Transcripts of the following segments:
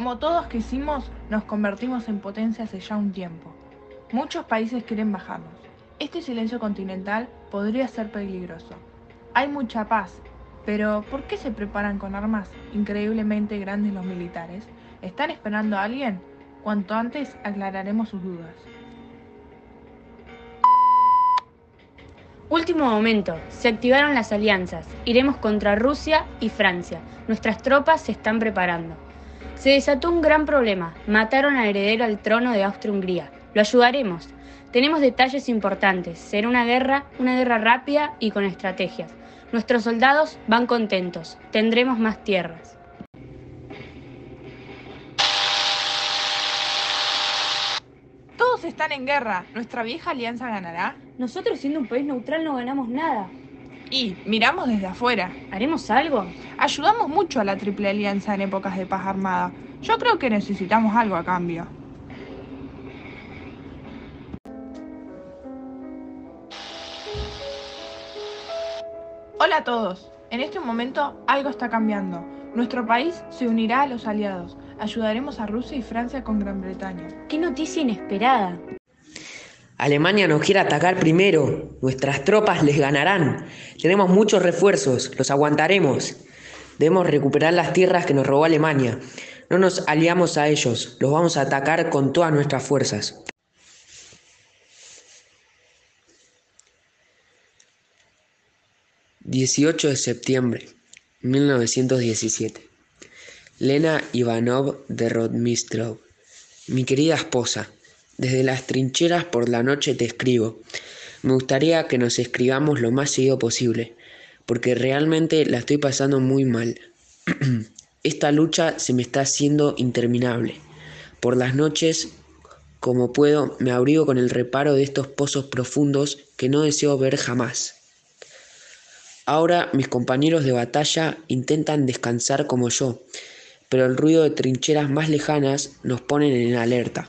Como todos quisimos, nos convertimos en potencia hace ya un tiempo. Muchos países quieren bajarnos. Este silencio continental podría ser peligroso. Hay mucha paz, pero ¿por qué se preparan con armas increíblemente grandes los militares? ¿Están esperando a alguien? Cuanto antes aclararemos sus dudas. Último momento, se activaron las alianzas. Iremos contra Rusia y Francia. Nuestras tropas se están preparando. Se desató un gran problema. Mataron al heredero al trono de Austria-Hungría. Lo ayudaremos. Tenemos detalles importantes. Será una guerra, una guerra rápida y con estrategias. Nuestros soldados van contentos. Tendremos más tierras. Todos están en guerra. ¿Nuestra vieja alianza ganará? Nosotros siendo un país neutral no ganamos nada. Y miramos desde afuera. ¿Haremos algo? Ayudamos mucho a la Triple Alianza en épocas de paz armada. Yo creo que necesitamos algo a cambio. Hola a todos. En este momento algo está cambiando. Nuestro país se unirá a los aliados. Ayudaremos a Rusia y Francia con Gran Bretaña. ¡Qué noticia inesperada! Alemania nos quiere atacar primero. Nuestras tropas les ganarán. Tenemos muchos refuerzos. Los aguantaremos. Debemos recuperar las tierras que nos robó Alemania. No nos aliamos a ellos. Los vamos a atacar con todas nuestras fuerzas. 18 de septiembre 1917. Lena Ivanov de Rodmistrov. Mi querida esposa, desde las trincheras por la noche te escribo. Me gustaría que nos escribamos lo más seguido posible, porque realmente la estoy pasando muy mal. Esta lucha se me está haciendo interminable. Por las noches, como puedo, me abrigo con el reparo de estos pozos profundos que no deseo ver jamás. Ahora mis compañeros de batalla intentan descansar como yo, pero el ruido de trincheras más lejanas nos ponen en alerta.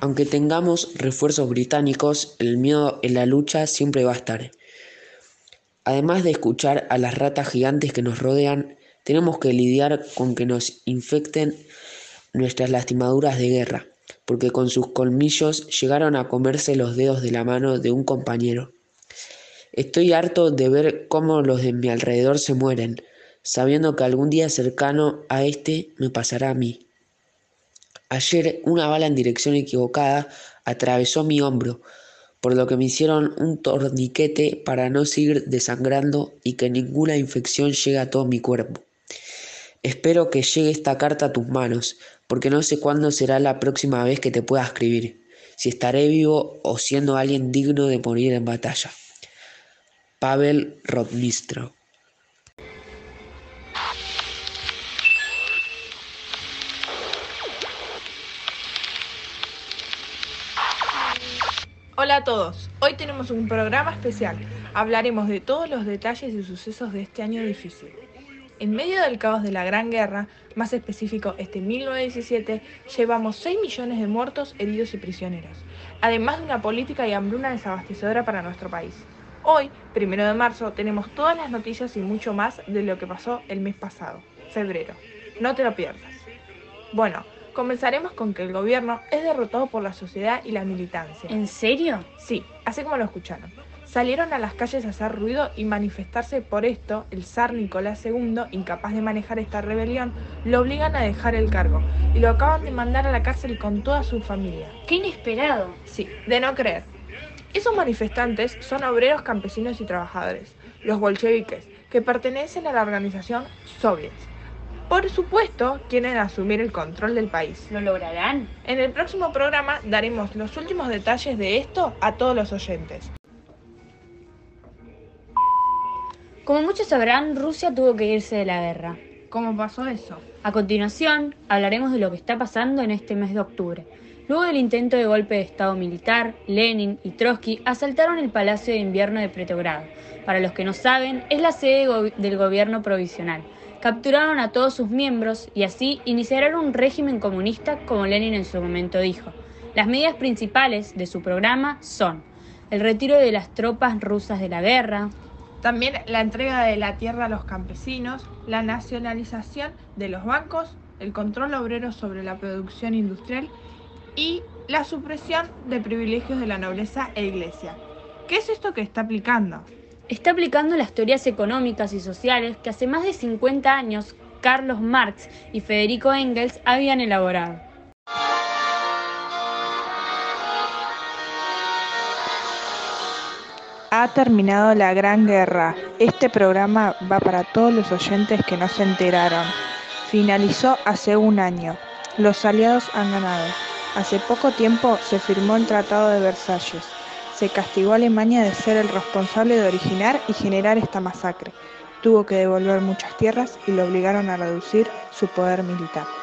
Aunque tengamos refuerzos británicos, el miedo en la lucha siempre va a estar. Además de escuchar a las ratas gigantes que nos rodean, tenemos que lidiar con que nos infecten nuestras lastimaduras de guerra, porque con sus colmillos llegaron a comerse los dedos de la mano de un compañero. Estoy harto de ver cómo los de mi alrededor se mueren, sabiendo que algún día cercano a este me pasará a mí. Ayer una bala en dirección equivocada atravesó mi hombro, por lo que me hicieron un torniquete para no seguir desangrando y que ninguna infección llegue a todo mi cuerpo. Espero que llegue esta carta a tus manos, porque no sé cuándo será la próxima vez que te pueda escribir, si estaré vivo o siendo alguien digno de morir en batalla. Pavel Rodmistro. Hola a todos, hoy tenemos un programa especial. Hablaremos de todos los detalles y sucesos de este año difícil. En medio del caos de la Gran Guerra, más específico este 1917, llevamos 6 millones de muertos, heridos y prisioneros, además de una política y hambruna desabastecedora para nuestro país. Hoy, primero de marzo, tenemos todas las noticias y mucho más de lo que pasó el mes pasado, febrero. No te lo pierdas. Bueno, comenzaremos con que el gobierno es derrotado por la sociedad y la militancia. ¿En serio? Sí, así como lo escucharon. Salieron a las calles a hacer ruido y manifestarse por esto, el zar Nicolás II, incapaz de manejar esta rebelión, lo obligan a dejar el cargo y lo acaban de mandar a la cárcel con toda su familia. ¡Qué inesperado! Sí, de no creer. Esos manifestantes son obreros, campesinos y trabajadores, los bolcheviques, que pertenecen a la organización Soviets. Por supuesto, quieren asumir el control del país. ¿Lo lograrán? En el próximo programa daremos los últimos detalles de esto a todos los oyentes. Como muchos sabrán, Rusia tuvo que irse de la guerra. ¿Cómo pasó eso? A continuación, hablaremos de lo que está pasando en este mes de octubre. Luego del intento de golpe de Estado militar, Lenin y Trotsky asaltaron el Palacio de Invierno de Petrogrado. Para los que no saben, es la sede del gobierno provisional. Capturaron a todos sus miembros y así iniciaron un régimen comunista como Lenin en su momento dijo. Las medidas principales de su programa son el retiro de las tropas rusas de la guerra, también la entrega de la tierra a los campesinos, la nacionalización de los bancos, el control obrero sobre la producción industrial y la supresión de privilegios de la nobleza e iglesia. ¿Qué es esto que está aplicando? Está aplicando las teorías económicas y sociales que hace más de 50 años Carlos Marx y Federico Engels habían elaborado. Ha terminado la Gran Guerra. Este programa va para todos los oyentes que no se enteraron. Finalizó hace un año. Los aliados han ganado. Hace poco tiempo se firmó el Tratado de Versalles. Se castigó a Alemania de ser el responsable de originar y generar esta masacre. Tuvo que devolver muchas tierras y lo obligaron a reducir su poder militar.